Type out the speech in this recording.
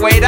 wait